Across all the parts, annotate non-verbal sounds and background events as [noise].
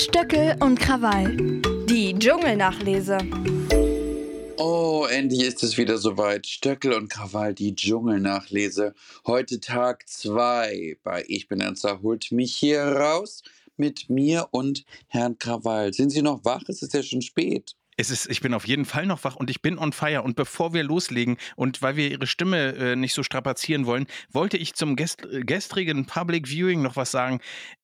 Stöckel und Krawall. Die Dschungelnachlese. Oh, endlich ist es wieder soweit. Stöckel und Krawall, die Dschungelnachlese. Heute Tag 2 bei Ich bin Ernster holt mich hier raus mit mir und Herrn Krawall. Sind Sie noch wach? Es ist ja schon spät. Es ist, ich bin auf jeden Fall noch wach und ich bin on fire. Und bevor wir loslegen und weil wir Ihre Stimme äh, nicht so strapazieren wollen, wollte ich zum gest gestrigen Public Viewing noch was sagen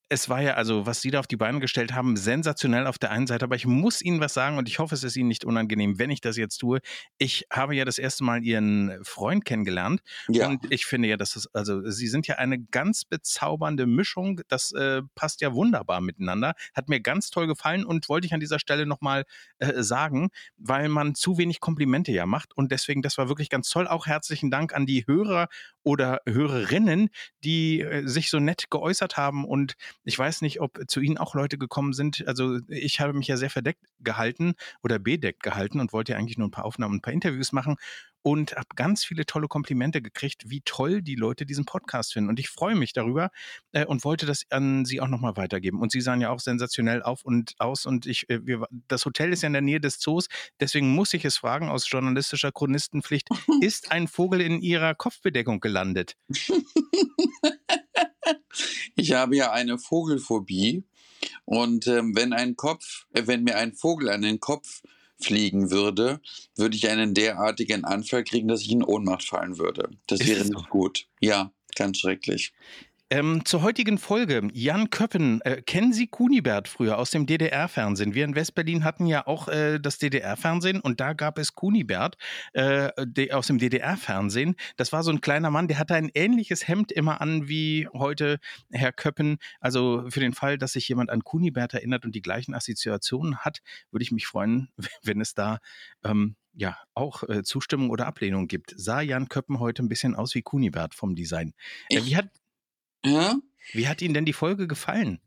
es war ja also, was Sie da auf die Beine gestellt haben, sensationell auf der einen Seite, aber ich muss Ihnen was sagen und ich hoffe, es ist Ihnen nicht unangenehm, wenn ich das jetzt tue. Ich habe ja das erste Mal Ihren Freund kennengelernt ja. und ich finde ja, dass es, also Sie sind ja eine ganz bezaubernde Mischung. Das äh, passt ja wunderbar miteinander. Hat mir ganz toll gefallen und wollte ich an dieser Stelle nochmal äh, sagen, weil man zu wenig Komplimente ja macht und deswegen, das war wirklich ganz toll. Auch herzlichen Dank an die Hörer oder Hörerinnen, die äh, sich so nett geäußert haben und ich weiß nicht, ob zu Ihnen auch Leute gekommen sind. Also ich habe mich ja sehr verdeckt gehalten oder bedeckt gehalten und wollte ja eigentlich nur ein paar Aufnahmen, ein paar Interviews machen und habe ganz viele tolle Komplimente gekriegt, wie toll die Leute diesen Podcast finden. Und ich freue mich darüber äh, und wollte das an Sie auch nochmal weitergeben. Und Sie sahen ja auch sensationell auf und aus. Und ich, äh, wir, das Hotel ist ja in der Nähe des Zoos. Deswegen muss ich es fragen aus journalistischer Chronistenpflicht: [laughs] Ist ein Vogel in Ihrer Kopfbedeckung gelandet? [laughs] Ich habe ja eine Vogelphobie und ähm, wenn ein Kopf, äh, wenn mir ein Vogel an den Kopf fliegen würde, würde ich einen derartigen Anfall kriegen, dass ich in Ohnmacht fallen würde. Das Ist wäre nicht gut. Ja, ganz schrecklich. Ähm, zur heutigen Folge. Jan Köppen, äh, kennen Sie Kunibert früher aus dem DDR-Fernsehen? Wir in Westberlin hatten ja auch äh, das DDR-Fernsehen und da gab es Kunibert äh, aus dem DDR-Fernsehen. Das war so ein kleiner Mann, der hatte ein ähnliches Hemd immer an wie heute Herr Köppen. Also für den Fall, dass sich jemand an Kunibert erinnert und die gleichen Assoziationen hat, würde ich mich freuen, [laughs] wenn es da ähm, ja auch äh, Zustimmung oder Ablehnung gibt. Sah Jan Köppen heute ein bisschen aus wie Kunibert vom Design. Äh, wie hat ja? Wie hat Ihnen denn die Folge gefallen?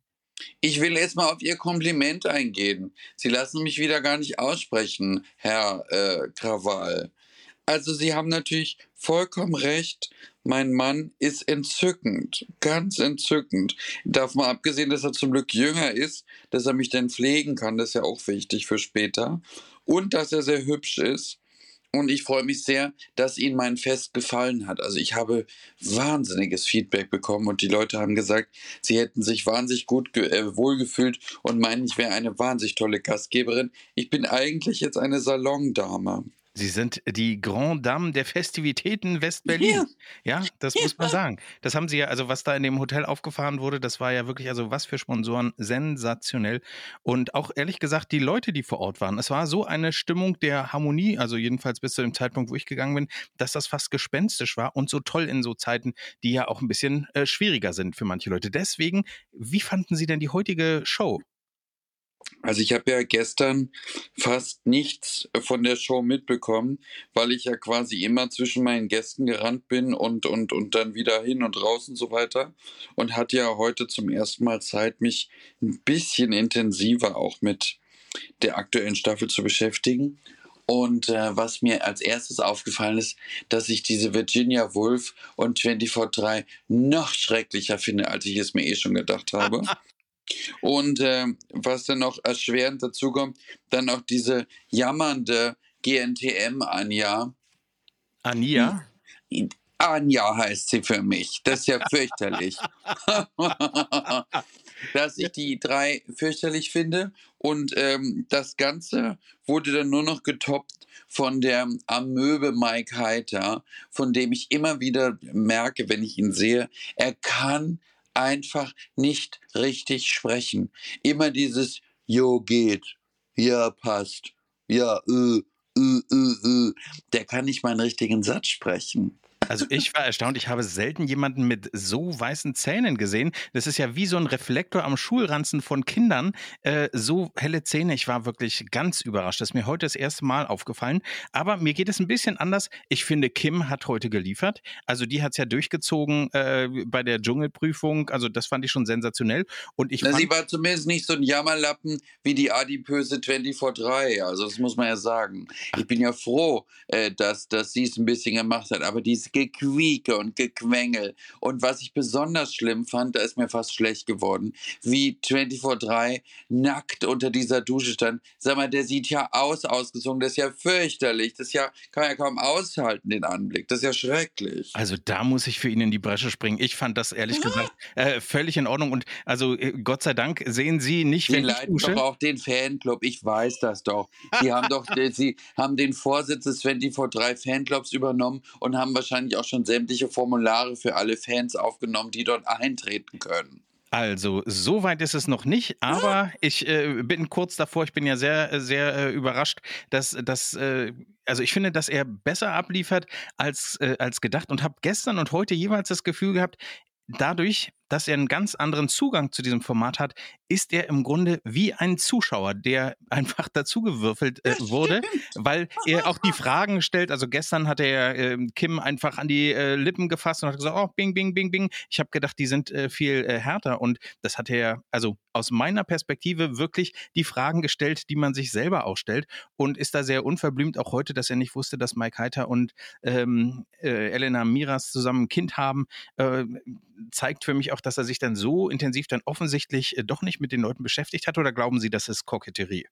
Ich will jetzt mal auf Ihr Kompliment eingehen. Sie lassen mich wieder gar nicht aussprechen, Herr äh, Krawall. Also Sie haben natürlich vollkommen recht. Mein Mann ist entzückend, ganz entzückend. Davon abgesehen, dass er zum Glück jünger ist, dass er mich dann pflegen kann, das ist ja auch wichtig für später. Und dass er sehr hübsch ist. Und ich freue mich sehr, dass Ihnen mein Fest gefallen hat. Also ich habe wahnsinniges Feedback bekommen und die Leute haben gesagt, sie hätten sich wahnsinnig gut äh, wohlgefühlt und meinen, ich wäre eine wahnsinnig tolle Gastgeberin. Ich bin eigentlich jetzt eine Salondame. Sie sind die Grand Dame der Festivitäten West-Berlin. Ja. ja, das muss man sagen. Das haben Sie ja, also was da in dem Hotel aufgefahren wurde, das war ja wirklich, also was für Sponsoren, sensationell. Und auch ehrlich gesagt, die Leute, die vor Ort waren, es war so eine Stimmung der Harmonie, also jedenfalls bis zu dem Zeitpunkt, wo ich gegangen bin, dass das fast gespenstisch war und so toll in so Zeiten, die ja auch ein bisschen äh, schwieriger sind für manche Leute. Deswegen, wie fanden Sie denn die heutige Show? Also ich habe ja gestern fast nichts von der Show mitbekommen, weil ich ja quasi immer zwischen meinen Gästen gerannt bin und, und, und dann wieder hin und raus und so weiter. Und hatte ja heute zum ersten Mal Zeit, mich ein bisschen intensiver auch mit der aktuellen Staffel zu beschäftigen. Und äh, was mir als erstes aufgefallen ist, dass ich diese Virginia Woolf und 24-3 noch schrecklicher finde, als ich es mir eh schon gedacht habe. [laughs] Und äh, was dann noch erschwerend dazu kommt, dann auch diese jammernde GNTM-Anja. Anja? Anja heißt sie für mich. Das ist ja [laughs] fürchterlich. [laughs] Dass ich die drei fürchterlich finde. Und ähm, das Ganze wurde dann nur noch getoppt von der Amöbe Mike Heiter, von dem ich immer wieder merke, wenn ich ihn sehe, er kann einfach nicht richtig sprechen. Immer dieses Jo geht, ja passt, ja äh, äh, äh, äh. Der kann nicht mal einen richtigen Satz sprechen. Also ich war erstaunt, ich habe selten jemanden mit so weißen Zähnen gesehen. Das ist ja wie so ein Reflektor am Schulranzen von Kindern. Äh, so helle Zähne, ich war wirklich ganz überrascht. Das ist mir heute das erste Mal aufgefallen. Aber mir geht es ein bisschen anders. Ich finde, Kim hat heute geliefert. Also die hat es ja durchgezogen äh, bei der Dschungelprüfung. Also das fand ich schon sensationell. Und ich Na, fand, sie war zumindest nicht so ein Jammerlappen wie die adipöse 24-3. Also das muss man ja sagen. Ich bin ja froh, äh, dass, dass sie es ein bisschen gemacht hat. Aber diese Gequieke und Gequengel. Und was ich besonders schlimm fand, da ist mir fast schlecht geworden, wie 24-3 nackt unter dieser Dusche stand. Sag mal, der sieht ja aus, ausgezogen. Das ist ja fürchterlich. Das ist ja, kann man ja kaum aushalten, den Anblick. Das ist ja schrecklich. Also da muss ich für ihn in die Bresche springen. Ich fand das ehrlich gesagt äh, völlig in Ordnung. Und also äh, Gott sei Dank sehen Sie nicht, Sie wenn ich leiten dusche. doch auch den Fanclub, ich weiß das doch. Sie haben doch, [laughs] Sie haben den Vorsitz des 24-3 Fanclubs übernommen und haben wahrscheinlich auch schon sämtliche Formulare für alle Fans aufgenommen, die dort eintreten können. Also, so weit ist es noch nicht, aber ich äh, bin kurz davor. Ich bin ja sehr, sehr äh, überrascht, dass, dass äh, also ich finde, dass er besser abliefert als, äh, als gedacht und habe gestern und heute jeweils das Gefühl gehabt, dadurch, dass er einen ganz anderen Zugang zu diesem Format hat, ist er im Grunde wie ein Zuschauer, der [laughs] einfach dazugewürfelt äh, wurde, weil er auch die [laughs] Fragen stellt. Also gestern hat er äh, Kim einfach an die äh, Lippen gefasst und hat gesagt, oh, bing, bing, bing, bing. Ich habe gedacht, die sind äh, viel äh, härter und das hat er, also aus meiner Perspektive wirklich die Fragen gestellt, die man sich selber auch stellt und ist da sehr unverblümt auch heute, dass er nicht wusste, dass Mike Heiter und ähm, äh, Elena Miras zusammen ein Kind haben, zeigt für mich auch, dass er sich dann so intensiv dann offensichtlich äh, doch nicht mit den Leuten beschäftigt hat oder glauben Sie, das ist Koketterie?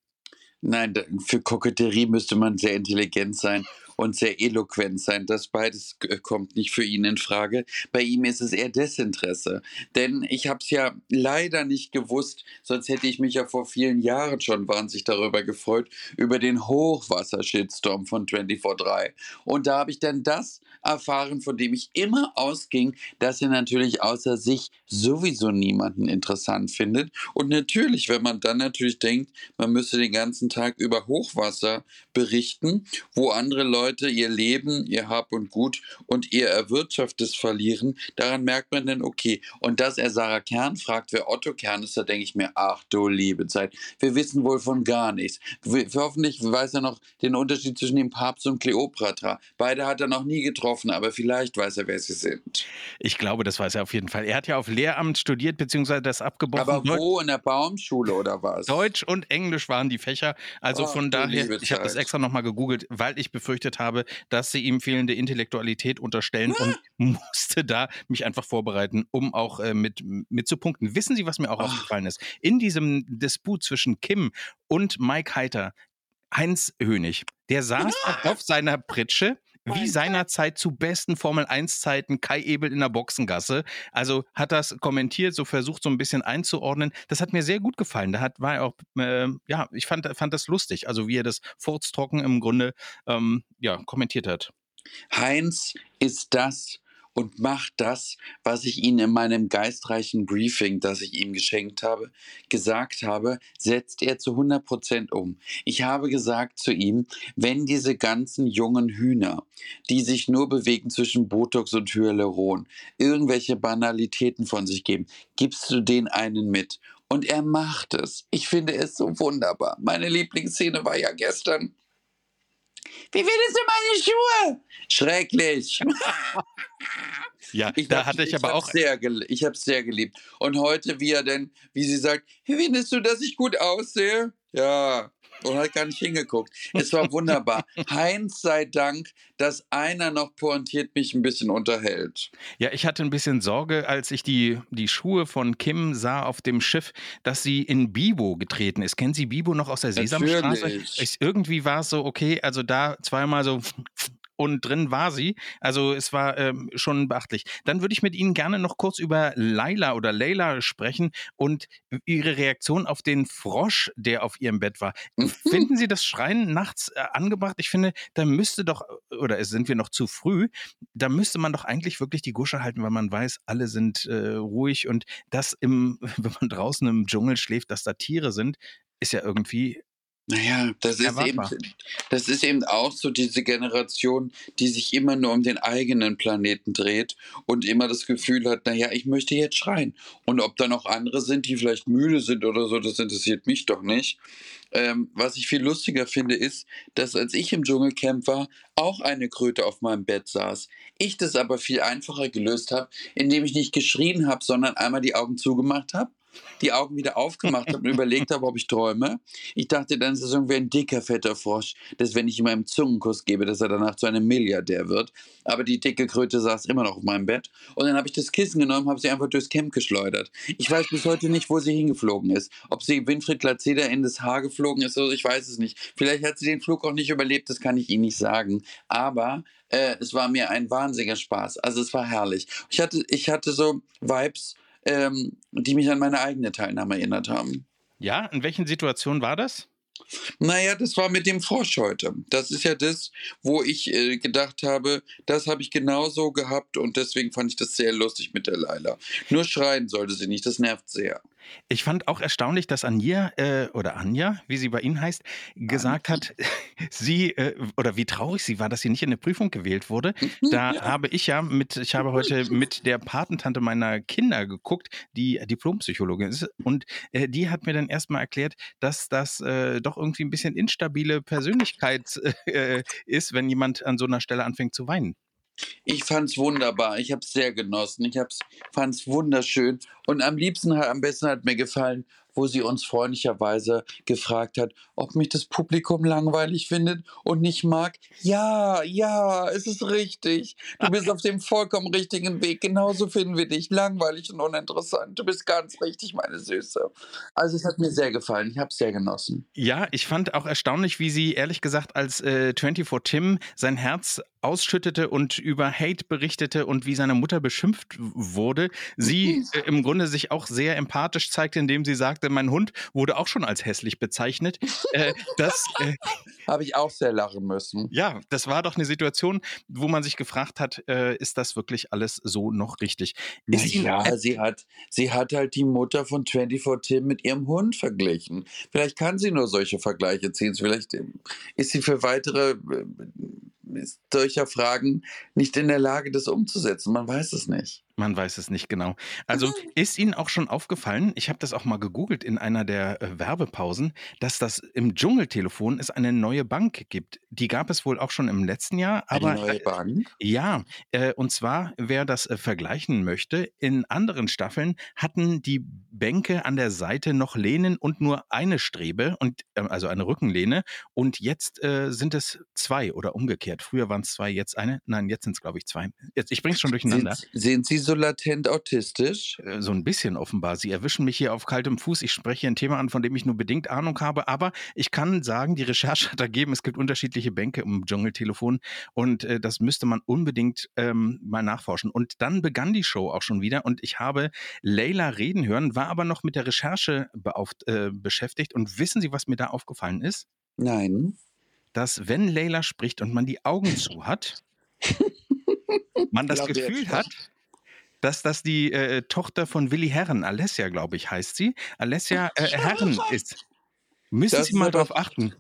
Nein, für Koketterie müsste man sehr intelligent sein und sehr eloquent sein. Das beides äh, kommt nicht für ihn in Frage. Bei ihm ist es eher Desinteresse. Denn ich habe es ja leider nicht gewusst, sonst hätte ich mich ja vor vielen Jahren schon wahnsinnig darüber gefreut, über den Hochwasser-Shitstorm von 24-3. Und da habe ich dann das erfahren, von dem ich immer ausging, dass er natürlich außer sich sowieso niemanden interessant findet. Und natürlich, wenn man dann natürlich denkt, man müsse den ganzen Tag über Hochwasser berichten, wo andere Leute ihr Leben, ihr Hab und Gut und ihr Erwirtschaftes verlieren, daran merkt man dann, okay. Und dass er Sarah Kern fragt, wer Otto Kern ist, da denke ich mir, ach du liebe Zeit, wir wissen wohl von gar nichts. Wir, hoffentlich weiß er noch den Unterschied zwischen dem Papst und Kleopatra. Beide hat er noch nie getroffen, aber vielleicht weiß er, wer sie sind. Ich glaube, das weiß er auf jeden Fall. Er hat ja auf Lehramt studiert, beziehungsweise das abgebrochen. Aber wo? In der Baumschule oder was? Deutsch und Englisch waren die Fächer. Also Ach, von daher, ich habe das extra nochmal gegoogelt, weil ich befürchtet habe, dass sie ihm fehlende Intellektualität unterstellen und [laughs] musste da mich einfach vorbereiten, um auch äh, mit, mit zu punkten. Wissen Sie, was mir auch Ach. aufgefallen ist? In diesem Disput zwischen Kim und Mike Heiter, Heinz Hönig, der saß auf seiner Pritsche. Wie seinerzeit zu besten Formel-1-Zeiten Kai Ebel in der Boxengasse. Also hat das kommentiert, so versucht, so ein bisschen einzuordnen. Das hat mir sehr gut gefallen. Da hat, war er auch, äh, ja, ich fand, fand das lustig. Also wie er das furztrocken im Grunde, ähm, ja, kommentiert hat. Heinz ist das und macht das, was ich ihm in meinem geistreichen Briefing, das ich ihm geschenkt habe, gesagt habe, setzt er zu 100 Prozent um. Ich habe gesagt zu ihm, wenn diese ganzen jungen Hühner, die sich nur bewegen zwischen Botox und Hyaluron, irgendwelche Banalitäten von sich geben, gibst du den einen mit. Und er macht es. Ich finde es so wunderbar. Meine Lieblingsszene war ja gestern. Wie findest du meine Schuhe? Schrecklich. [laughs] Ja, Ich da hab- hatte ich, aber hab's auch. Sehr ich habe es sehr geliebt. Und heute, wie er denn, wie sie sagt, findest du, dass ich gut aussehe? Ja. Und hat gar nicht hingeguckt. Es war wunderbar. [laughs] Heinz sei Dank, dass einer noch pointiert mich ein bisschen unterhält. Ja, ich hatte ein bisschen Sorge, als ich die, die Schuhe von Kim sah auf dem Schiff, dass sie in Bibo getreten ist. Kennen Sie Bibo noch aus der Sesamstraße? Ich, irgendwie war es so, okay, also da zweimal so und drin war sie. Also es war ähm, schon beachtlich. Dann würde ich mit Ihnen gerne noch kurz über Laila oder Leila sprechen und Ihre Reaktion auf den Frosch, der auf Ihrem Bett war. [laughs] Finden Sie das Schreien nachts äh, angebracht? Ich finde, da müsste doch, oder sind wir noch zu früh, da müsste man doch eigentlich wirklich die Gusche halten, weil man weiß, alle sind äh, ruhig und das im, [laughs] wenn man draußen im Dschungel schläft, dass da Tiere sind, ist ja irgendwie Naja, das ist, eben, das ist eben auch so diese Generation, die sich immer nur um den eigenen Planeten dreht und immer das Gefühl hat, naja, ich möchte jetzt schreien. Und ob da noch andere sind, die vielleicht müde sind oder so, das interessiert mich doch nicht. Ähm, was ich viel lustiger finde, ist, dass als ich im Dschungelcamp war, auch eine Kröte auf meinem Bett saß. Ich das aber viel einfacher gelöst habe, indem ich nicht geschrien habe, sondern einmal die Augen zugemacht habe die Augen wieder aufgemacht habe und überlegt habe, ob ich träume. Ich dachte dann, es irgendwie ein dicker, fetter Frosch, dass wenn ich ihm einen Zungenkuss gebe, dass er danach zu einem Milliardär wird. Aber die dicke Kröte saß immer noch auf meinem Bett. Und dann habe ich das Kissen genommen, habe sie einfach durchs Camp geschleudert. Ich weiß bis heute nicht, wo sie hingeflogen ist. Ob sie Winfried Glatzeder in das Haar geflogen ist, oder ich weiß es nicht. Vielleicht hat sie den Flug auch nicht überlebt, das kann ich Ihnen nicht sagen. Aber äh, es war mir ein wahnsinniger Spaß. Also es war herrlich. Ich hatte, ich hatte so Vibes, ähm, die mich an meine eigene Teilnahme erinnert haben. Ja, in welchen Situationen war das? Naja, das war mit dem Frosch heute. Das ist ja das, wo ich äh, gedacht habe, das habe ich genauso gehabt und deswegen fand ich das sehr lustig mit der Leila. Nur schreien sollte sie nicht, das nervt sehr. Ich fand auch erstaunlich, dass Anja äh, oder Anja, wie sie bei Ihnen heißt, gesagt hat, [laughs] sie äh, oder wie traurig sie war, dass sie nicht in eine Prüfung gewählt wurde. [laughs] Da ja. habe ich ja mit, ich habe heute mit der Patentante meiner Kinder geguckt, die Diplompsychologin ist, und äh, die hat mir dann erstmal erklärt, dass das äh, doch irgendwie ein bisschen instabile Persönlichkeit [laughs] äh, ist, wenn jemand an so einer Stelle anfängt zu weinen. Ich fand es wunderbar. Ich habe es sehr genossen. Ich fand es wunderschön. Und am liebsten, am besten hat mir gefallen, wo sie uns freundlicherweise gefragt hat, ob mich das Publikum langweilig findet und nicht mag. Ja, ja, es ist richtig. Du bist auf dem vollkommen richtigen Weg. Genauso finden wir dich. Langweilig und uninteressant. Du bist ganz richtig, meine Süße. Also es hat mir sehr gefallen. Ich habe es sehr genossen. Ja, ich fand auch erstaunlich, wie sie ehrlich gesagt als äh, 24 Tim sein Herz ausschüttete und über Hate berichtete und wie seine Mutter beschimpft wurde, sie äh, im Grunde sich auch sehr empathisch zeigte, indem sie sagte, mein Hund wurde auch schon als hässlich bezeichnet. Äh, das äh, [laughs] habe ich auch sehr lachen müssen. Ja, das war doch eine Situation, wo man sich gefragt hat, äh, ist das wirklich alles so noch richtig? Ist ja, sie hat, sie hat halt die Mutter von 24 Tim mit ihrem Hund verglichen. Vielleicht kann sie nur solche Vergleiche ziehen. Vielleicht ähm, ist sie für weitere äh, solcher Fragen nicht in der Lage, das umzusetzen. Man weiß es nicht. Man weiß es nicht genau. Also ist Ihnen auch schon aufgefallen, ich habe das auch mal gegoogelt in einer der äh, Werbepausen, dass das im Dschungeltelefon es eine neue Bank gibt. Die gab es wohl auch schon im letzten Jahr. Aber, eine neue Bank? Äh, ja, äh, und zwar, wer das äh, vergleichen möchte, in anderen Staffeln hatten die Bänke an der Seite noch Lehnen und nur eine Strebe, und, äh, also eine Rückenlehne. Und jetzt äh, sind es zwei oder umgekehrt. Früher waren es zwei, jetzt eine. Nein, jetzt sind es, glaube ich, zwei. Jetzt, ich bringe es schon durcheinander. Sind, sind Sie so latent autistisch? Äh, so ein bisschen offenbar. Sie erwischen mich hier auf kaltem Fuß. Ich spreche hier ein Thema an, von dem ich nur bedingt Ahnung habe. Aber ich kann sagen, die Recherche hat ergeben, es gibt unterschiedliche Bänke im Dschungeltelefon. Und äh, das müsste man unbedingt ähm, mal nachforschen. Und dann begann die Show auch schon wieder. Und ich habe Leila reden hören, war aber noch mit der Recherche äh, beschäftigt. Und wissen Sie, was mir da aufgefallen ist? Nein. Dass, wenn Leila spricht und man die Augen zu hat, [laughs] man das Gefühl hat, dass das die äh, Tochter von Willi Herren, Alessia, glaube ich, heißt sie, Alessia äh, Herren ist. Müssen das Sie mal darauf achten.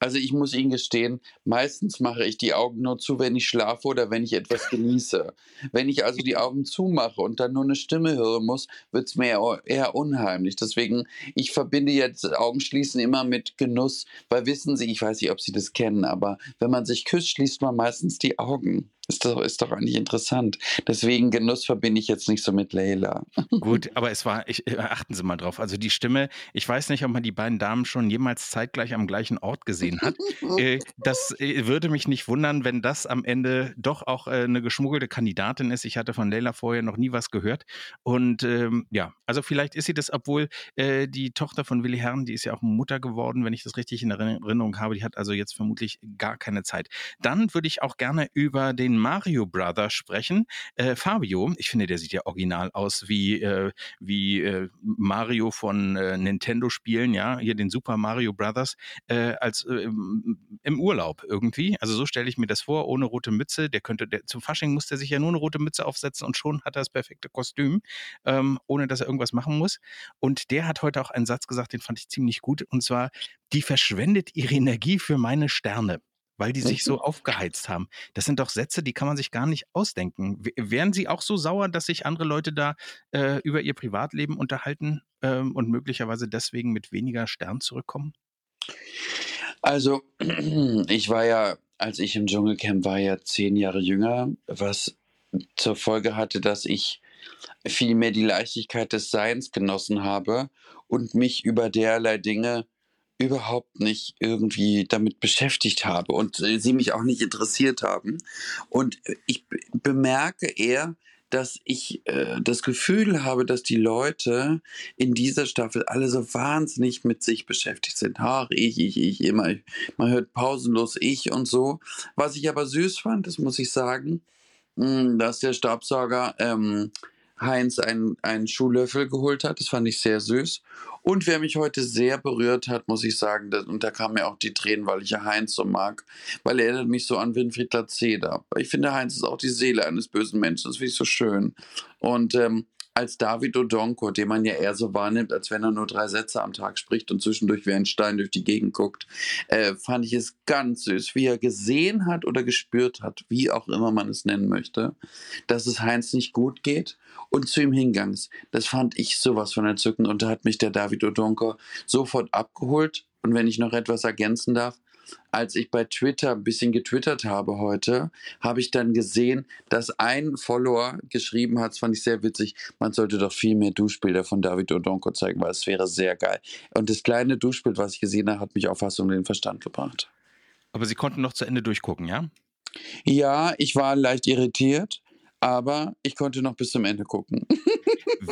Also ich muss Ihnen gestehen, meistens mache ich die Augen nur zu, wenn ich schlafe oder wenn ich etwas genieße. wenn ich also die Augen zumache und dann nur eine Stimme hören muss, wird es mir eher unheimlich. Deswegen, ich verbinde jetzt Augenschließen immer mit Genuss, weil wissen Sie, ich weiß nicht, ob Sie das kennen, aber wenn man sich küsst, schließt man meistens die Augen. Ist doch, ist doch eigentlich interessant. Deswegen Genuss verbinde ich jetzt nicht so mit Leila. Gut, aber es war, ich, äh, achten Sie mal drauf. Also die Stimme, ich weiß nicht, ob man die beiden Damen schon jemals zeitgleich am gleichen Ort gesehen hat. [laughs] äh, das äh, würde mich nicht wundern, wenn das am Ende doch auch äh, eine geschmuggelte Kandidatin ist. Ich hatte von Leila vorher noch nie was gehört. Und ähm, ja, also vielleicht ist sie das, obwohl äh, die Tochter von Willi Herrn, die ist ja auch Mutter geworden, wenn ich das richtig in Erinnerung habe. Die hat also jetzt vermutlich gar keine Zeit. Dann würde ich auch gerne über den Mario Brother sprechen. Äh, Fabio, ich finde, der sieht ja original aus wie, äh, wie Mario von Nintendo-Spielen, ja, hier den Super Mario Brothers, als im Urlaub irgendwie. Also so stelle ich mir das vor, ohne rote Mütze. Der könnte, der, zum Fasching muss der sich ja nur eine rote Mütze aufsetzen und schon hat er das perfekte Kostüm, ähm, ohne dass er irgendwas machen muss. Und der hat heute auch einen Satz gesagt, den fand ich ziemlich gut, und zwar, die verschwendet ihre Energie für meine Sterne weil die sich so aufgeheizt haben. Das sind doch Sätze, die kann man sich gar nicht ausdenken. Wären Sie auch so sauer, dass sich andere Leute da äh, über ihr Privatleben unterhalten ähm, und möglicherweise deswegen mit weniger Stern zurückkommen? Also, [clears throat] ich war ja, als ich im Dschungelcamp war, ja zehn Jahre jünger, was zur Folge hatte, dass ich vielmehr die Leichtigkeit des Seins genossen habe und mich über derlei Dinge überhaupt nicht irgendwie damit beschäftigt habe und äh, sie mich auch nicht interessiert haben. Und äh, ich bemerke eher, dass ich äh, das Gefühl habe, dass die Leute in dieser Staffel alle so wahnsinnig mit sich beschäftigt sind. Ach, ich, ich, ich, immer. Man hört pausenlos ich und so. Was ich aber süß fand, das muss ich sagen, hm, dass der Staubsauger ähm, Heinz einen, einen Schuhlöffel geholt hat. Das fand ich sehr süß. Und wer mich heute sehr berührt hat, muss ich sagen, das, und da kamen mir auch die Tränen, weil ich ja Heinz so mag, weil er erinnert mich so an Winfried Lazeda. Ich finde, Heinz ist auch die Seele eines bösen Menschen. Das finde ich so schön. Und ähm, als David Odonko, den man ja eher so wahrnimmt, als wenn er nur drei Sätze am Tag spricht und zwischendurch wie ein Stein durch die Gegend guckt, äh, fand ich es ganz süß, wie er gesehen hat oder gespürt hat, wie auch immer man es nennen möchte, dass es Heinz nicht gut geht und zu ihm hingegangen ist. Das fand ich sowas von entzückend und da hat mich der David Odonko sofort abgeholt. Und wenn ich noch etwas ergänzen darf, als ich bei Twitter ein bisschen getwittert habe heute, habe ich dann gesehen, dass ein Follower geschrieben hat, das fand ich sehr witzig, man sollte doch viel mehr Duschbilder von David Odonko zeigen, weil es wäre sehr geil. Und das kleine Duschbild, was ich gesehen habe, hat mich auch fast um den Verstand gebracht. Aber Sie konnten noch zu Ende durchgucken, ja? Ja, ich war leicht irritiert, aber ich konnte noch bis zum Ende gucken.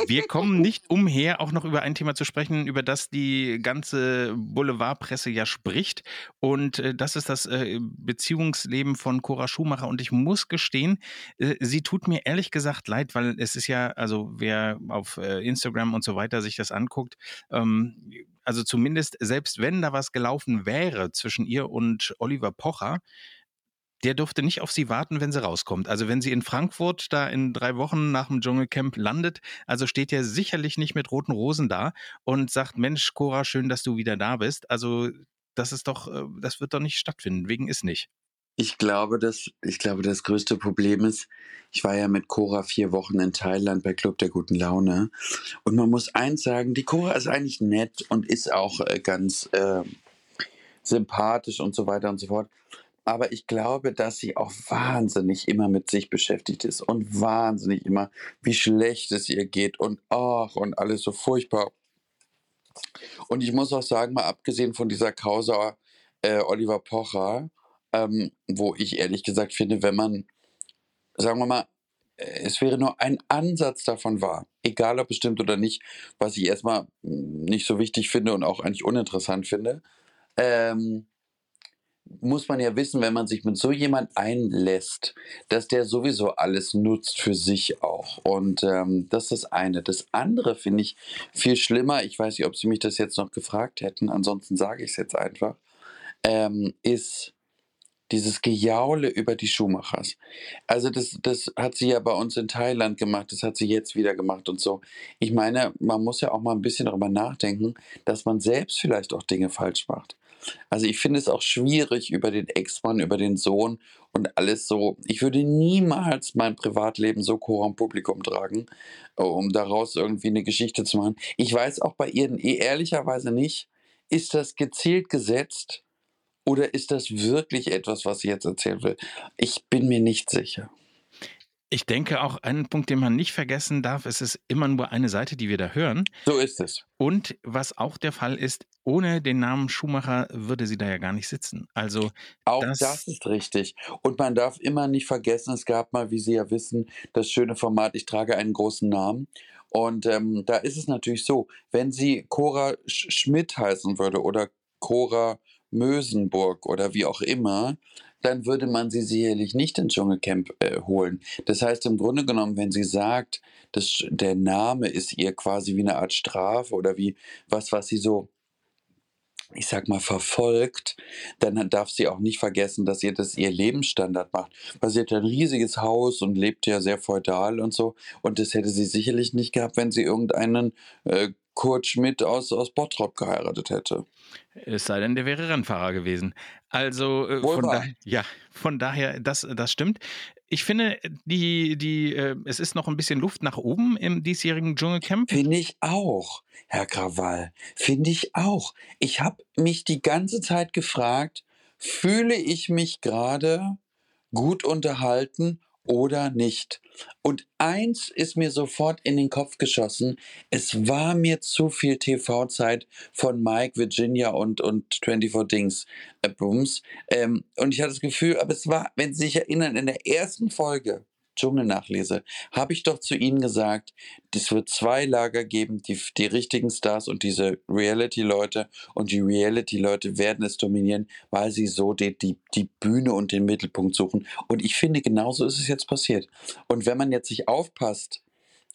Wir [laughs] kommen nicht umher, auch noch über ein Thema zu sprechen, über das die ganze Boulevardpresse ja spricht. Und äh, das ist das äh, Beziehungsleben von Cora Schumacher. Und ich muss gestehen, äh, sie tut mir ehrlich gesagt leid, weil es ist ja, also wer auf äh, Instagram und so weiter sich das anguckt, ähm, also zumindest selbst wenn da was gelaufen wäre zwischen ihr und Oliver Pocher, der durfte nicht auf sie warten, wenn sie rauskommt. Also wenn sie in Frankfurt da in drei Wochen nach dem Dschungelcamp landet, also steht er sicherlich nicht mit roten Rosen da und sagt, Mensch, Cora, schön, dass du wieder da bist. Also das ist doch, äh, das wird doch nicht stattfinden, wegen ist nicht. Ich glaube, dass, ich glaube, das größte Problem ist, ich war ja mit Cora vier Wochen in Thailand bei Club der guten Laune. Und man muss eins sagen, die Cora ist eigentlich nett und ist auch äh, ganz äh, sympathisch und so weiter und so fort. Aber ich glaube, dass sie auch wahnsinnig immer mit sich beschäftigt ist und wahnsinnig immer, wie schlecht es ihr geht und ach und alles so furchtbar. Und ich muss auch sagen, mal abgesehen von dieser Causa äh, Oliver Pocher, ähm, wo ich ehrlich gesagt finde, wenn man, sagen wir mal, äh, es wäre nur ein Ansatz davon wahr, egal ob bestimmt oder nicht, was ich erstmal hm, nicht so wichtig finde und auch eigentlich uninteressant finde, ähm, muss man ja wissen, wenn man sich mit so jemand einlässt, dass der sowieso alles nutzt für sich auch. Und ähm, das ist das eine. Das andere finde ich viel schlimmer. Ich weiß nicht, ob Sie mich das jetzt noch gefragt hätten. Ansonsten sage ich es jetzt einfach. Ähm, ist dieses Gejaule über die Schumachers. Also das, das hat sie ja bei uns in Thailand gemacht, das hat sie jetzt wieder gemacht und so. Ich meine, man muss ja auch mal ein bisschen darüber nachdenken, dass man selbst vielleicht auch Dinge falsch macht. Also ich finde es auch schwierig über den Ex-Mann, über den Sohn und alles so. Ich würde niemals mein Privatleben so Chor Publikum tragen, um daraus irgendwie eine Geschichte zu machen. Ich weiß auch bei ihr ehrlicherweise nicht, ist das gezielt gesetzt oder ist das wirklich etwas, was sie jetzt erzählen will? Ich bin mir nicht sicher. Ich denke auch, einen Punkt, den man nicht vergessen darf, es ist immer nur eine Seite, die wir da hören. So ist es. Und was auch der Fall ist, ohne den Namen Schumacher würde sie da ja gar nicht sitzen. Also auch das, das ist richtig. Und man darf immer nicht vergessen, es gab mal, wie Sie ja wissen, das schöne Format, ich trage einen großen Namen. Und ähm, da ist es natürlich so, wenn sie Cora Sch Schmidt heißen würde oder Cora Mösenburg oder wie auch immer, dann würde man sie sicherlich nicht ins Dschungelcamp äh, holen. Das heißt im Grunde genommen, wenn sie sagt, dass der Name ist ihr quasi wie eine Art Strafe oder wie was, was sie so ich sag mal, verfolgt, dann darf sie auch nicht vergessen, dass ihr das ihr Lebensstandard macht. Weil sie hat ein riesiges Haus und lebt ja sehr feudal und so. Und das hätte sie sicherlich nicht gehabt, wenn sie irgendeinen äh, Kurt Schmidt aus, aus Bottrop geheiratet hätte. Es sei denn, der wäre Rennfahrer gewesen. Also äh, von, da, ja, von daher, das, das stimmt. Ich finde, die, die, äh, es ist noch ein bisschen Luft nach oben im diesjährigen Dschungelcamp. Finde ich auch, Herr Krawall. Finde ich auch. Ich habe mich die ganze Zeit gefragt, fühle ich mich gerade gut unterhalten oder nicht? Und eins ist mir sofort in den Kopf geschossen. Es war mir zu viel TV-Zeit von Mike, Virginia und, und 24 Dings äh, Booms. Ähm, und ich hatte das Gefühl, aber es war, wenn Sie sich erinnern, in der ersten Folge Dschungel nachlese, habe ich doch zu Ihnen gesagt, es wird zwei Lager geben, die, die richtigen Stars und diese Reality-Leute. Und die Reality-Leute werden es dominieren, weil sie so die, die, die Bühne und den Mittelpunkt suchen. Und ich finde, genauso ist es jetzt passiert. Und wenn man jetzt sich aufpasst,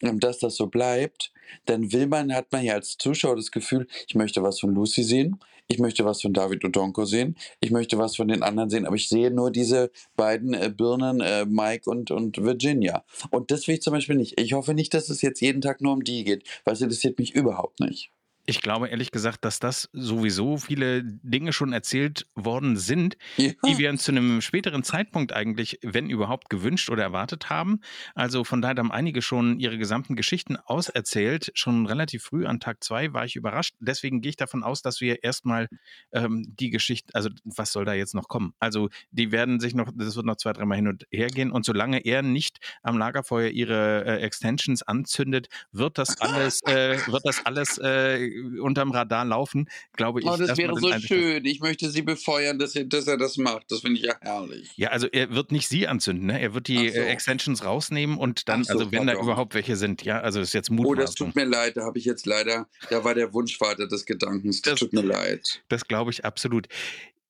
dass das so bleibt, dann will man, hat man ja als Zuschauer das Gefühl, ich möchte was von Lucy sehen, ich möchte was von David Odonko sehen, ich möchte was von den anderen sehen, aber ich sehe nur diese beiden äh, Birnen, äh, Mike und, und Virginia. Und das will ich zum Beispiel nicht. Ich hoffe nicht, dass es jetzt jeden Tag nur um die geht, weil es interessiert mich überhaupt nicht. Ich glaube ehrlich gesagt, dass das sowieso viele Dinge schon erzählt worden sind, ja. die wir zu einem späteren Zeitpunkt eigentlich, wenn überhaupt, gewünscht oder erwartet haben. Also von daher haben einige schon ihre gesamten Geschichten auserzählt. Schon relativ früh an Tag zwei war ich überrascht. Deswegen gehe ich davon aus, dass wir erstmal ähm, die Geschichte, also was soll da jetzt noch kommen? Also die werden sich noch, das wird noch zwei, dreimal hin und her gehen. Und solange er nicht am Lagerfeuer ihre äh, Extensions anzündet, wird das [laughs] alles, äh, wird das alles äh, unterm Radar laufen, glaube ich. Oh, das wäre so schön. Ich möchte Sie befeuern, dass er, dass er das macht. Das finde ich ja herrlich. Ja, also er wird nicht Sie anzünden. Ne? Er wird die so. Extensions rausnehmen und dann, so, also wenn da überhaupt welche sind, ja, also ist jetzt Mutmaßung. Oh, das tut mir leid. Da habe ich jetzt leider, da war der Wunschvater des Gedankens. Das, das tut mir leid. Das glaube ich absolut.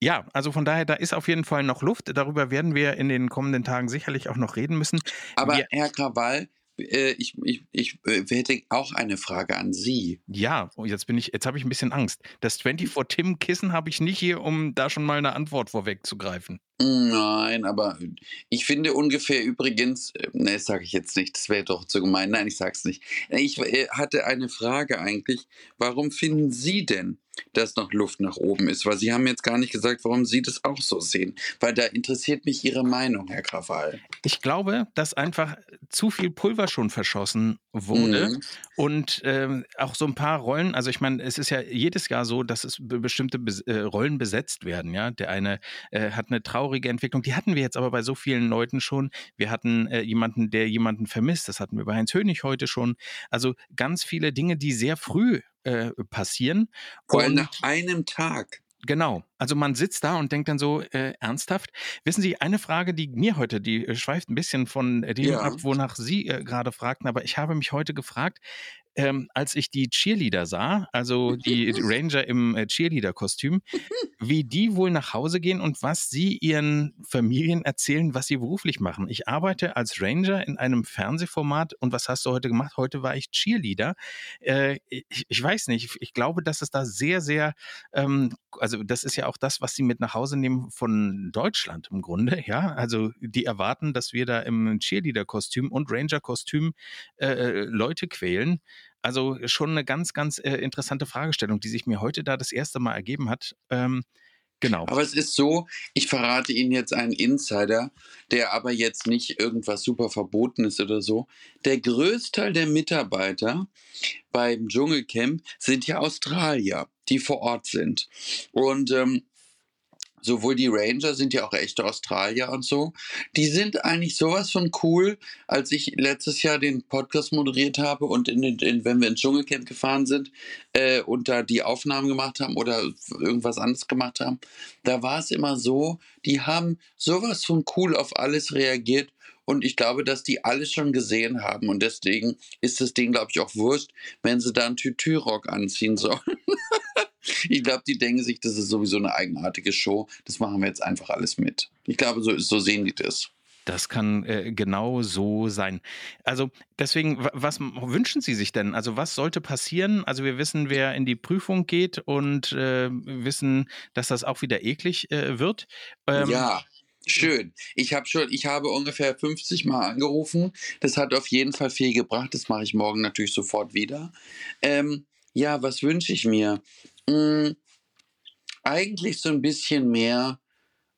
Ja, also von daher, da ist auf jeden Fall noch Luft. Darüber werden wir in den kommenden Tagen sicherlich auch noch reden müssen. Aber wir, Herr Krawall, äh, ich, ich, ich äh, hätte auch eine Frage an Sie. Ja, oh, jetzt bin ich, jetzt habe ich ein bisschen Angst. Das 24 Tim Kissen habe ich nicht hier, um da schon mal eine Antwort vorwegzugreifen. Nein, aber ich finde ungefähr übrigens, äh, ne, das sage ich jetzt nicht, das wäre doch zu gemein. Nein, ich sage es nicht. Ich hatte eine Frage eigentlich. Warum finden Sie denn, dass noch Luft nach oben ist? Weil Sie haben jetzt gar nicht gesagt, warum Sie das auch so sehen. Weil da interessiert mich Ihre Meinung, Herr Krawall. Ich glaube, dass einfach zu viel Pulver schon verschossen wurde mhm. und äh, auch so ein paar Rollen, also ich meine, es ist ja jedes Jahr so, dass es bestimmte Be äh, Rollen besetzt werden. Ja, Der eine äh, hat eine traurige Entwicklung, die hatten wir jetzt aber bei so vielen Leuten schon. Wir hatten äh, jemanden, der jemanden vermisst, das hatten wir bei Heinz Hönig heute schon. Also ganz viele Dinge, die sehr früh äh, passieren. Vor allem nach einem Tag. Genau. Also man sitzt da und denkt dann so äh, ernsthaft. Wissen Sie, eine Frage, die mir heute, die äh, schweift ein bisschen von dem ja. ab, wonach Sie äh, gerade fragten, aber ich habe mich heute gefragt, ähm, als ich die Cheerleader sah, also die [laughs] Ranger im äh, Cheerleader-Kostüm, wie die wohl nach Hause gehen und was sie ihren Familien erzählen, was sie beruflich machen. Ich arbeite als Ranger in einem Fernsehformat und was hast du heute gemacht? Heute war ich Cheerleader. Äh, ich, ich, weiß nicht, ich glaube, dass es da sehr, sehr, ähm, also das ist ja auch das, was sie mit nach Hause nehmen von Deutschland im Grunde, ja. Also die erwarten, dass wir da im Cheerleader-Kostüm und Ranger-Kostüm äh, äh Leute quälen. Also schon eine ganz, ganz äh, interessante Fragestellung, die sich mir heute da das erste Mal ergeben hat. Ähm, Genau. Aber es ist so, ich verrate Ihnen jetzt einen Insider, der aber jetzt nicht irgendwas super Verbotenes oder so. Der Größteil der Mitarbeiter beim Dschungelcamp sind ja Australier, die vor Ort sind. Und ähm, sowohl die Ranger sind ja auch echte Australier und so. Die sind eigentlich sowas von cool, als ich letztes Jahr den Podcast moderiert habe und in, in, wenn wir ins Dschungelcamp gefahren sind äh, und da die Aufnahmen gemacht haben oder irgendwas anderes gemacht haben, da war es immer so, die haben sowas von cool auf alles reagiert und ich glaube, dass die alles schon gesehen haben. Und deswegen ist das Ding, glaube ich, auch wurscht, wenn sie da einen Tütü-Rock anziehen sollen. [laughs] ich glaube, die denken sich, das ist sowieso eine eigenartige Show. Das machen wir jetzt einfach alles mit. Ich glaube, so, so sehen die das. Das kann äh, genau so sein. Also deswegen, was wünschen Sie sich denn? Also was sollte passieren? Also wir wissen, wer in die Prüfung geht und äh, wissen, dass das auch wieder eklig äh, wird. Ähm, ja. Schön. Ich habe schon, ich habe ungefähr 50 Mal angerufen. Das hat auf jeden Fall viel gebracht. Das mache ich morgen natürlich sofort wieder. Ähm, ja, was wünsche ich mir? Hm, eigentlich so ein bisschen mehr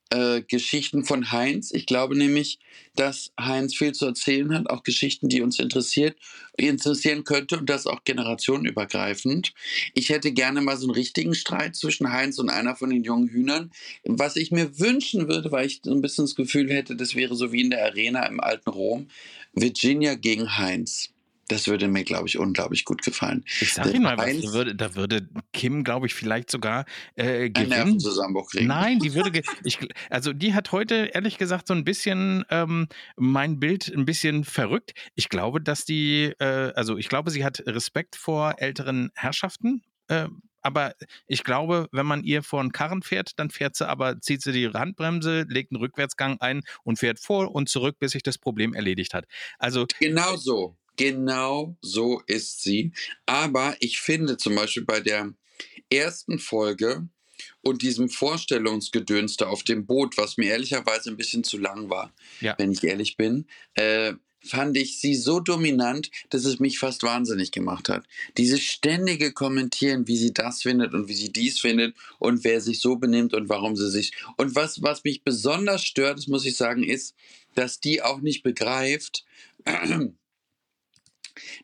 äh, Geschichten von Heinz. Ich glaube nämlich, dass Heinz viel zu erzählen hat, auch Geschichten, die uns interessiert, interessieren könnte und das auch generationenübergreifend. Ich hätte gerne mal so einen richtigen Streit zwischen Heinz und einer von den jungen Hühnern. Was ich mir wünschen würde, weil ich so ein bisschen das Gefühl hätte, das wäre so wie in der Arena im alten Rom, Virginia gegen Heinz. Das würde mir, glaube ich, unglaublich gut gefallen. Ich sage Ihnen mal, was, da, würde, da würde Kim, glaube ich, vielleicht sogar äh, gewinnen. Einen Nervenzusammenbruch kriegen. Nein, die würde, [laughs] ich, also die hat heute ehrlich gesagt so ein bisschen ähm, mein Bild ein bisschen verrückt. Ich glaube, dass die, äh, also ich glaube, sie hat Respekt vor älteren Herrschaften. Äh, aber ich glaube, wenn man ihr vor einen Karren fährt, dann fährt sie aber, zieht sie die Handbremse, legt einen Rückwärtsgang ein und fährt vor und zurück, bis sich das Problem erledigt hat. Also genau so. Genau so ist sie. Aber ich finde zum Beispiel bei der ersten Folge und diesem Vorstellungsgedönste auf dem Boot, was mir ehrlicherweise ein bisschen zu lang war, ja. wenn ich ehrlich bin, äh, fand ich sie so dominant, dass es mich fast wahnsinnig gemacht hat. Dieses ständige Kommentieren, wie sie das findet und wie sie dies findet und wer sich so benimmt und warum sie sich. Und was, was mich besonders stört, das muss ich sagen, ist, dass die auch nicht begreift,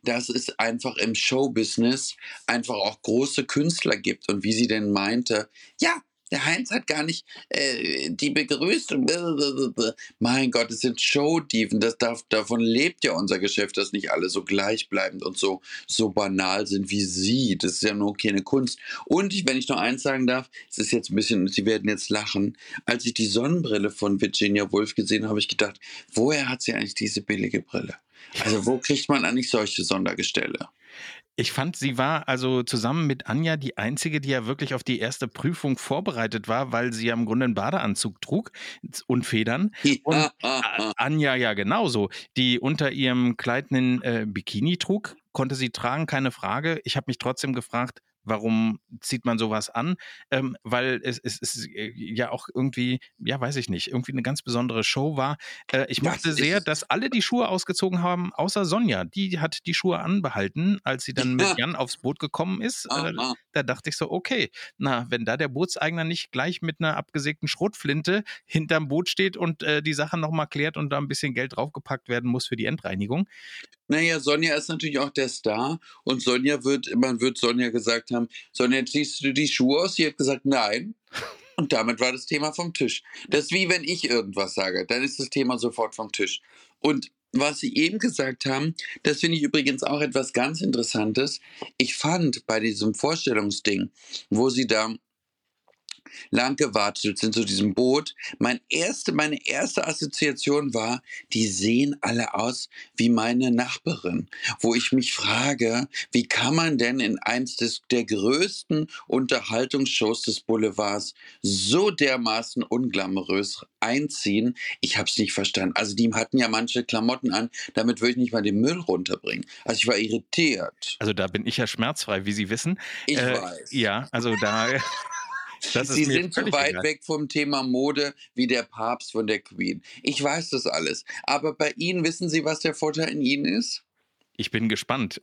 dass es einfach im Showbusiness einfach auch große Künstler gibt und wie sie denn meinte, ja, der Heinz hat gar nicht äh, die Begrüßung. [laughs] Mein Gott, es sind Showdieven. Das darf, davon lebt ja unser Geschäft, dass nicht alle so gleichbleibend und so, so banal sind wie sie. Das ist ja nur keine Kunst. Und ich, wenn ich noch eins sagen darf, es ist jetzt ein bisschen, Sie werden jetzt lachen. Als ich die Sonnenbrille von Virginia Woolf gesehen habe, habe ich gedacht, woher hat sie eigentlich diese billige Brille? Also wo kriegt man eigentlich solche Sondergestelle? Ich fand, sie war also zusammen mit Anja die einzige, die ja wirklich auf die erste Prüfung vorbereitet war, weil sie ja im Grunde einen Badeanzug trug und Federn. Und Anja ja genauso, die unter ihrem Kleid einen äh, Bikini trug, konnte sie tragen, keine Frage. Ich habe mich trotzdem gefragt, Warum zieht man sowas an? Ähm, weil es, es, es äh, ja auch irgendwie, ja, weiß ich nicht, irgendwie eine ganz besondere Show war. Äh, ich mochte das sehr, dass alle die Schuhe ausgezogen haben, außer Sonja. Die hat die Schuhe anbehalten, als sie dann mit Jan aufs Boot gekommen ist. Äh, da dachte ich so, okay, na, wenn da der Bootseigner nicht gleich mit einer abgesägten Schrotflinte hinterm Boot steht und äh, die Sache nochmal klärt und da ein bisschen Geld draufgepackt werden muss für die Endreinigung, naja, Sonja ist natürlich auch der Star und Sonja wird, man wird Sonja gesagt haben, Sonja, ziehst du die Schuhe aus? Sie hat gesagt, nein. Und damit war das Thema vom Tisch. Das ist wie wenn ich irgendwas sage, dann ist das Thema sofort vom Tisch. Und was Sie eben gesagt haben, das finde ich übrigens auch etwas ganz Interessantes. Ich fand bei diesem Vorstellungsding, wo Sie da lang gewartet sind zu diesem Boot. Mein erste, meine erste Assoziation war, die sehen alle aus wie meine Nachbarin, wo ich mich frage, wie kann man denn in eins des, der größten Unterhaltungsshows des Boulevards so dermaßen unglamourös einziehen? Ich habe es nicht verstanden. Also die hatten ja manche Klamotten an, damit würde ich nicht mal den Müll runterbringen. Also ich war irritiert. Also da bin ich ja schmerzfrei, wie Sie wissen. Ich äh, weiß. Ja, also da [laughs] [laughs] Sie sind so weit egal. weg vom Thema Mode wie der Papst von der Queen. Ich weiß das alles. Aber bei Ihnen wissen Sie, was der Vorteil in Ihnen ist? Ich bin gespannt.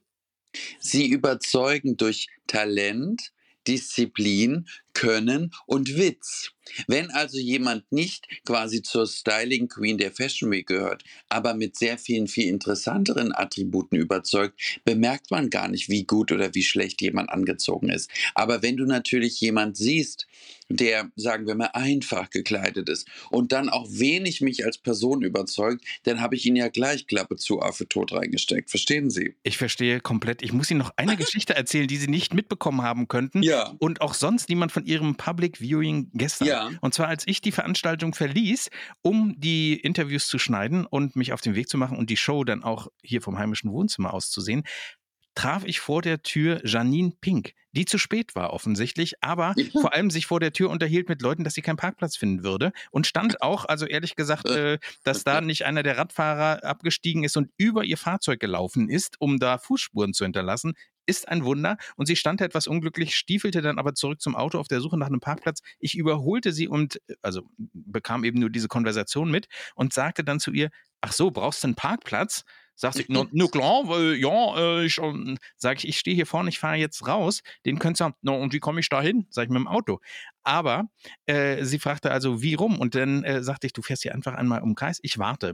Sie überzeugen durch Talent, Disziplin, Können und Witz. Wenn also jemand nicht quasi zur Styling Queen der Fashion Week gehört, aber mit sehr vielen, viel interessanteren Attributen überzeugt, bemerkt man gar nicht, wie gut oder wie schlecht jemand angezogen ist. Aber wenn du natürlich jemand siehst, der, sagen wir mal, einfach gekleidet ist und dann auch wenig mich als Person überzeugt, dann habe ich ihn ja gleich Klappe zu Affe tot reingesteckt. Verstehen Sie? Ich verstehe komplett. Ich muss Ihnen noch eine [laughs] Geschichte erzählen, die Sie nicht mitbekommen haben könnten. Ja. Und auch sonst niemand von Ihrem Public Viewing gestern. Ja. Und zwar, als ich die Veranstaltung verließ, um die Interviews zu schneiden und mich auf den Weg zu machen und die Show dann auch hier vom heimischen Wohnzimmer aus zu sehen, traf ich vor der Tür Janine Pink, die zu spät war offensichtlich, aber vor allem sich vor der Tür unterhielt mit Leuten, dass sie keinen Parkplatz finden würde und stand auch, also ehrlich gesagt, äh, dass da nicht einer der Radfahrer abgestiegen ist und über ihr Fahrzeug gelaufen ist, um da Fußspuren zu hinterlassen, ist ein Wunder. Und sie stand etwas unglücklich, stiefelte dann aber zurück zum Auto auf der Suche nach einem Parkplatz. Ich überholte sie und, also bekam eben nur diese Konversation mit und sagte dann zu ihr, ach so, brauchst du einen Parkplatz? Sagt sie, no, no klar, weil, ja, äh, ich, sag ich, ich stehe hier vorne, ich fahre jetzt raus. Den könnt ihr, no, und wie komme ich da hin? Sag ich mit dem Auto. Aber äh, sie fragte also, wie rum? Und dann äh, sagte ich, du fährst hier einfach einmal um Kreis, ich warte.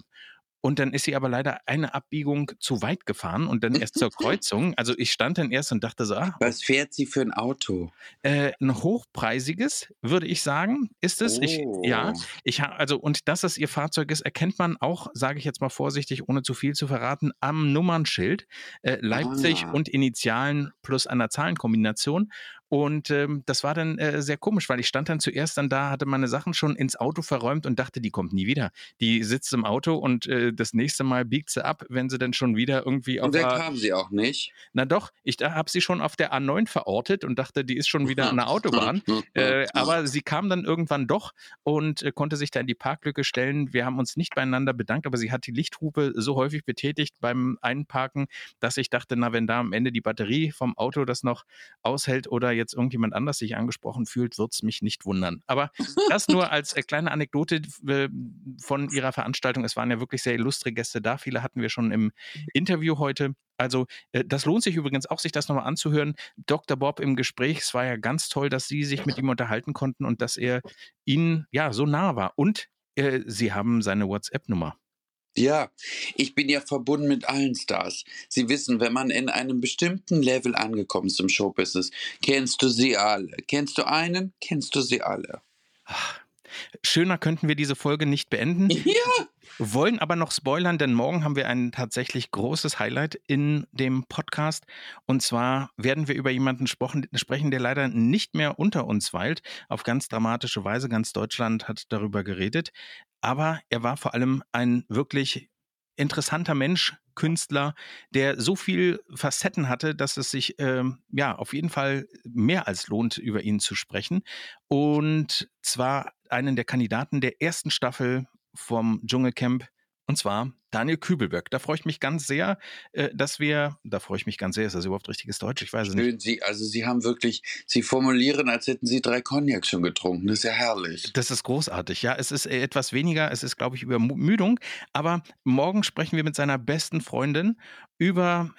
Und dann ist sie aber leider eine Abbiegung zu weit gefahren und dann erst zur [laughs] Kreuzung. Also ich stand dann erst und dachte so, ah, Was fährt sie für ein Auto? äh, ein hochpreisiges, würde ich sagen, ist es. Ich, ja, Oh. ich also und dass es ihr Fahrzeug ist, erkennt man auch, sage ich jetzt mal vorsichtig, ohne zu viel zu verraten, am Nummernschild äh, Leipzig Ah. und Initialen plus einer Zahlenkombination. Und ähm, das war dann äh, sehr komisch, weil ich stand dann zuerst dann da, hatte meine Sachen schon ins Auto verräumt und dachte, die kommt nie wieder. Die sitzt im Auto und äh, das nächste Mal biegt sie ab, wenn sie dann schon wieder irgendwie auf Und da der kam sie auch nicht. na doch, ich habe sie schon auf der A9 verortet und dachte, die ist schon wieder [laughs] an der Autobahn. [laughs] Äh, aber sie kam dann irgendwann doch und äh, konnte sich da in die Parklücke stellen. Wir haben uns nicht beieinander bedankt, aber sie hat die Lichthupe so häufig betätigt beim Einparken, dass ich dachte, na, wenn da am Ende die Batterie vom Auto das noch aushält oder jetzt irgendjemand anders sich angesprochen fühlt, wird es mich nicht wundern. Aber das nur [laughs] als äh, kleine Anekdote äh, von ihrer Veranstaltung. Es waren ja wirklich sehr illustre Gäste da. Viele hatten wir schon im Interview heute. Also äh, das lohnt sich übrigens auch, sich das nochmal anzuhören. Dr. Bob im Gespräch, es war ja ganz toll, dass Sie sich mit ihm unterhalten konnten und dass er Ihnen ja so nah war. Und äh, Sie haben seine WhatsApp-Nummer. Ja, ich bin ja verbunden mit allen Stars. Sie wissen, wenn man in einem bestimmten Level angekommen ist im Showbusiness, kennst du sie alle. Kennst du einen, kennst du sie alle. Schöner könnten wir diese Folge nicht beenden. [laughs] Ja, Wollen aber noch spoilern, denn morgen haben wir ein tatsächlich großes Highlight in dem Podcast. Und zwar werden wir über jemanden sprechen, sprechen, der leider nicht mehr unter uns weilt. Auf ganz dramatische Weise. Ganz Deutschland hat darüber geredet. Aber er war vor allem ein wirklich interessanter Mensch, Künstler, der so viel Facetten hatte, dass es sich ähm, ja auf jeden Fall mehr als lohnt, über ihn zu sprechen. Und zwar einen der Kandidaten der ersten Staffel vom Dschungelcamp und zwar Daniel Kübelberg. Da freue ich mich ganz sehr, äh, dass wir, da freue ich mich ganz sehr, ist das überhaupt richtiges Deutsch? Ich weiß es nicht. Sie, also Sie haben wirklich, Sie formulieren, als hätten Sie drei Cognac schon getrunken. Das ist ja herrlich. Das ist großartig, ja. Es ist äh, etwas weniger, es ist, glaube ich, Übermüdung. Aber morgen sprechen wir mit seiner besten Freundin über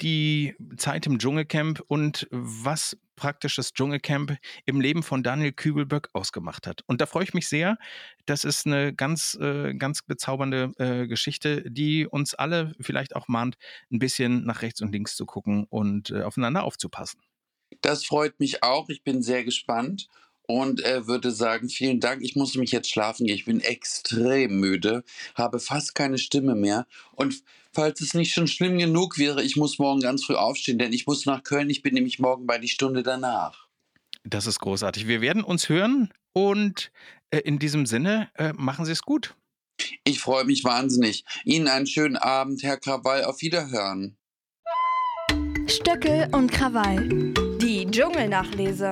die Zeit im Dschungelcamp und was praktisch das Dschungelcamp im Leben von Daniel Kübelberg ausgemacht hat. Und da freue ich mich sehr. Das ist eine ganz, äh, ganz bezaubernde äh, Geschichte, die uns alle vielleicht auch mahnt, ein bisschen nach rechts und links zu gucken und äh, aufeinander aufzupassen. Das freut mich auch. Ich bin sehr gespannt und äh, würde sagen, vielen Dank. Ich muss mich jetzt schlafen gehen. Ich bin extrem müde, habe fast keine Stimme mehr. Und falls es nicht schon schlimm genug wäre, ich muss morgen ganz früh aufstehen, denn ich muss nach Köln. Ich bin nämlich morgen bei die Stunde danach. Das ist großartig. Wir werden uns hören und äh, in diesem Sinne äh, machen Sie es gut. Ich freue mich wahnsinnig. Ihnen einen schönen Abend, Herr Krawall. Auf Wiederhören. Stöckel und Krawall. Die Dschungelnachlese.